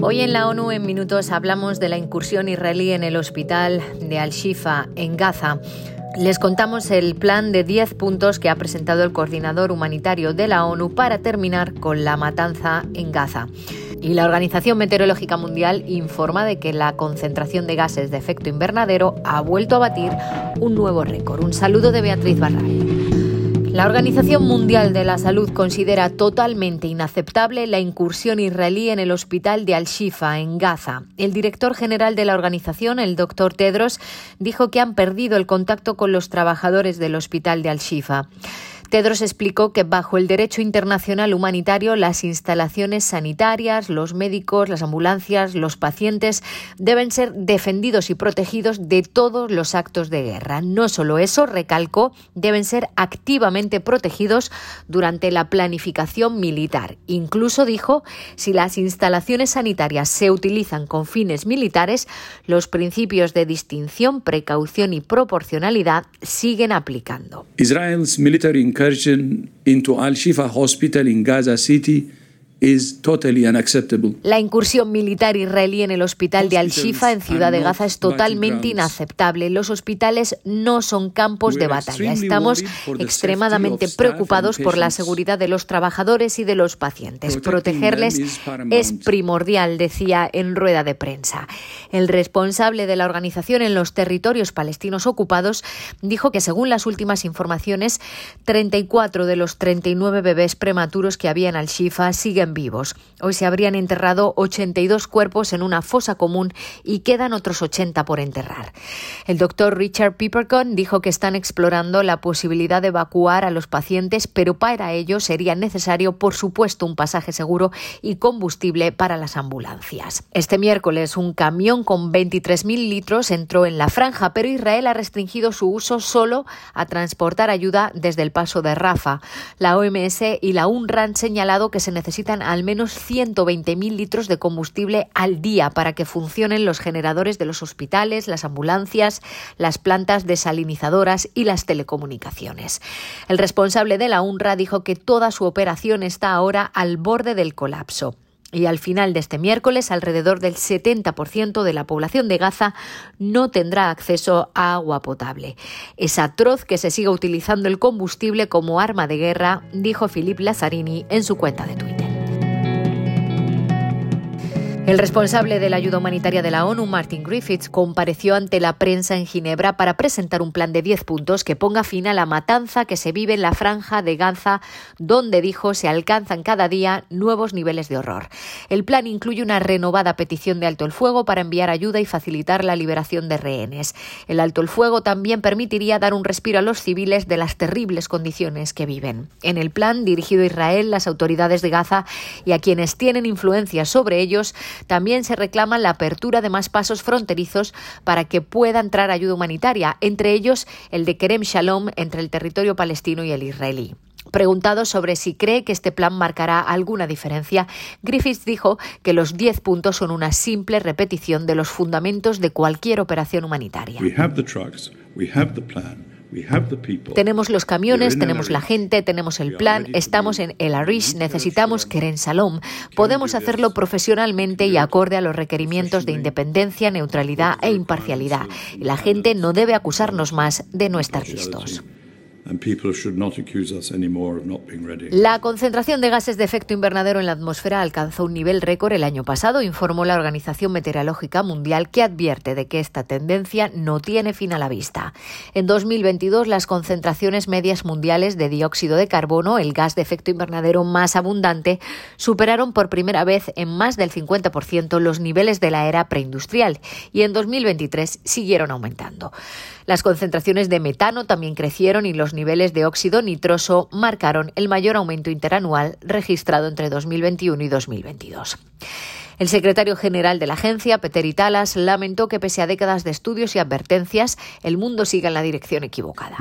Hoy en la ONU en minutos hablamos de la incursión israelí en el hospital de Al-Shifa en Gaza. Les contamos el plan de 10 puntos que ha presentado el coordinador humanitario de la ONU para terminar con la matanza en Gaza. Y la Organización Meteorológica Mundial informa de que la concentración de gases de efecto invernadero ha vuelto a batir un nuevo récord. Un saludo de Beatriz Barral. La Organización Mundial de la Salud considera totalmente inaceptable la incursión israelí en el hospital de Al-Shifa, en Gaza. El director general de la organización, el doctor Tedros, dijo que han perdido el contacto con los trabajadores del hospital de Al-Shifa. Tedros explicó que bajo el derecho internacional humanitario las instalaciones sanitarias, los médicos, las ambulancias, los pacientes deben ser defendidos y protegidos de todos los actos de guerra. No solo eso, recalcó, deben ser activamente protegidos durante la planificación militar. Incluso dijo, si las instalaciones sanitarias se utilizan con fines militares, los principios de distinción, precaución y proporcionalidad siguen aplicando. Israel's military incursion into Al Shifa Hospital in Gaza City la incursión militar israelí en el hospital de Al-Shifa en Ciudad de Gaza es totalmente inaceptable. Los hospitales no son campos de batalla. Estamos extremadamente preocupados por la seguridad de los trabajadores y de los pacientes. Protegerles es primordial, decía en rueda de prensa. El responsable de la organización en los territorios palestinos ocupados dijo que según las últimas informaciones, 34 de los 39 bebés prematuros que había en Al-Shifa siguen vivos. Hoy se habrían enterrado 82 cuerpos en una fosa común y quedan otros 80 por enterrar. El doctor Richard Pippercon dijo que están explorando la posibilidad de evacuar a los pacientes, pero para ello sería necesario, por supuesto, un pasaje seguro y combustible para las ambulancias. Este miércoles, un camión con 23.000 litros entró en la franja, pero Israel ha restringido su uso solo a transportar ayuda desde el paso de Rafa. La OMS y la UNRWA han señalado que se necesitan al menos 120.000 litros de combustible al día para que funcionen los generadores de los hospitales, las ambulancias, las plantas desalinizadoras y las telecomunicaciones. El responsable de la UNRWA dijo que toda su operación está ahora al borde del colapso. Y al final de este miércoles, alrededor del 70% de la población de Gaza no tendrá acceso a agua potable. Es atroz que se siga utilizando el combustible como arma de guerra, dijo Philippe Lazzarini en su cuenta de Twitter. El responsable de la ayuda humanitaria de la ONU, Martin Griffiths, compareció ante la prensa en Ginebra para presentar un plan de 10 puntos que ponga fin a la matanza que se vive en la franja de Gaza, donde dijo se alcanzan cada día nuevos niveles de horror. El plan incluye una renovada petición de alto el fuego para enviar ayuda y facilitar la liberación de rehenes. El alto el fuego también permitiría dar un respiro a los civiles de las terribles condiciones que viven. En el plan dirigido a Israel, las autoridades de Gaza y a quienes tienen influencia sobre ellos también se reclama la apertura de más pasos fronterizos para que pueda entrar ayuda humanitaria, entre ellos el de Kerem Shalom entre el territorio palestino y el israelí. Preguntado sobre si cree que este plan marcará alguna diferencia, Griffiths dijo que los 10 puntos son una simple repetición de los fundamentos de cualquier operación humanitaria. Tenemos los camiones, tenemos la gente, tenemos el plan, estamos en El Arish, necesitamos Keren Salom. Podemos hacerlo profesionalmente y acorde a los requerimientos de independencia, neutralidad e imparcialidad. Y la gente no debe acusarnos más de no estar listos. La concentración de gases de efecto invernadero en la atmósfera alcanzó un nivel récord el año pasado, informó la Organización Meteorológica Mundial, que advierte de que esta tendencia no tiene fin a la vista. En 2022, las concentraciones medias mundiales de dióxido de carbono, el gas de efecto invernadero más abundante, superaron por primera vez en más del 50% los niveles de la era preindustrial y en 2023 siguieron aumentando. Las concentraciones de metano también crecieron y los niveles de óxido nitroso marcaron el mayor aumento interanual registrado entre 2021 y 2022. El secretario general de la agencia, Peter Italas, lamentó que pese a décadas de estudios y advertencias, el mundo siga en la dirección equivocada.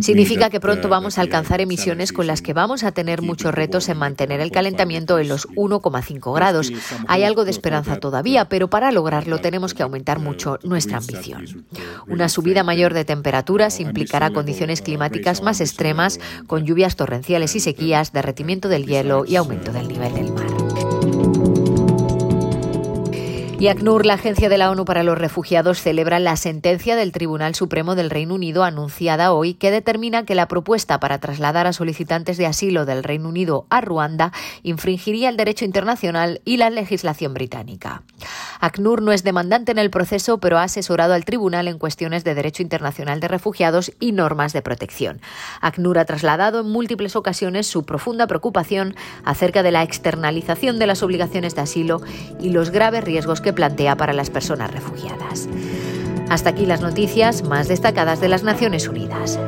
Significa que pronto vamos a alcanzar emisiones con las que vamos a tener muchos retos en mantener el calentamiento en los 1,5 grados. Hay algo de esperanza todavía, pero para lograrlo tenemos que aumentar mucho nuestra ambición. Una subida mayor de temperaturas implicará condiciones climáticas más extremas, con lluvias torrenciales y sequías, derretimiento del hielo y aumento del nivel del mar. Y ACNUR, la Agencia de la ONU para los Refugiados, celebra la sentencia del Tribunal Supremo del Reino Unido anunciada hoy que determina que la propuesta para trasladar a solicitantes de asilo del Reino Unido a Ruanda infringiría el derecho internacional y la legislación británica. ACNUR no es demandante en el proceso, pero ha asesorado al tribunal en cuestiones de derecho internacional de refugiados y normas de protección. ACNUR ha trasladado en múltiples ocasiones su profunda preocupación acerca de la externalización de las obligaciones de asilo y los graves riesgos que plantea para las personas refugiadas. Hasta aquí las noticias más destacadas de las Naciones Unidas.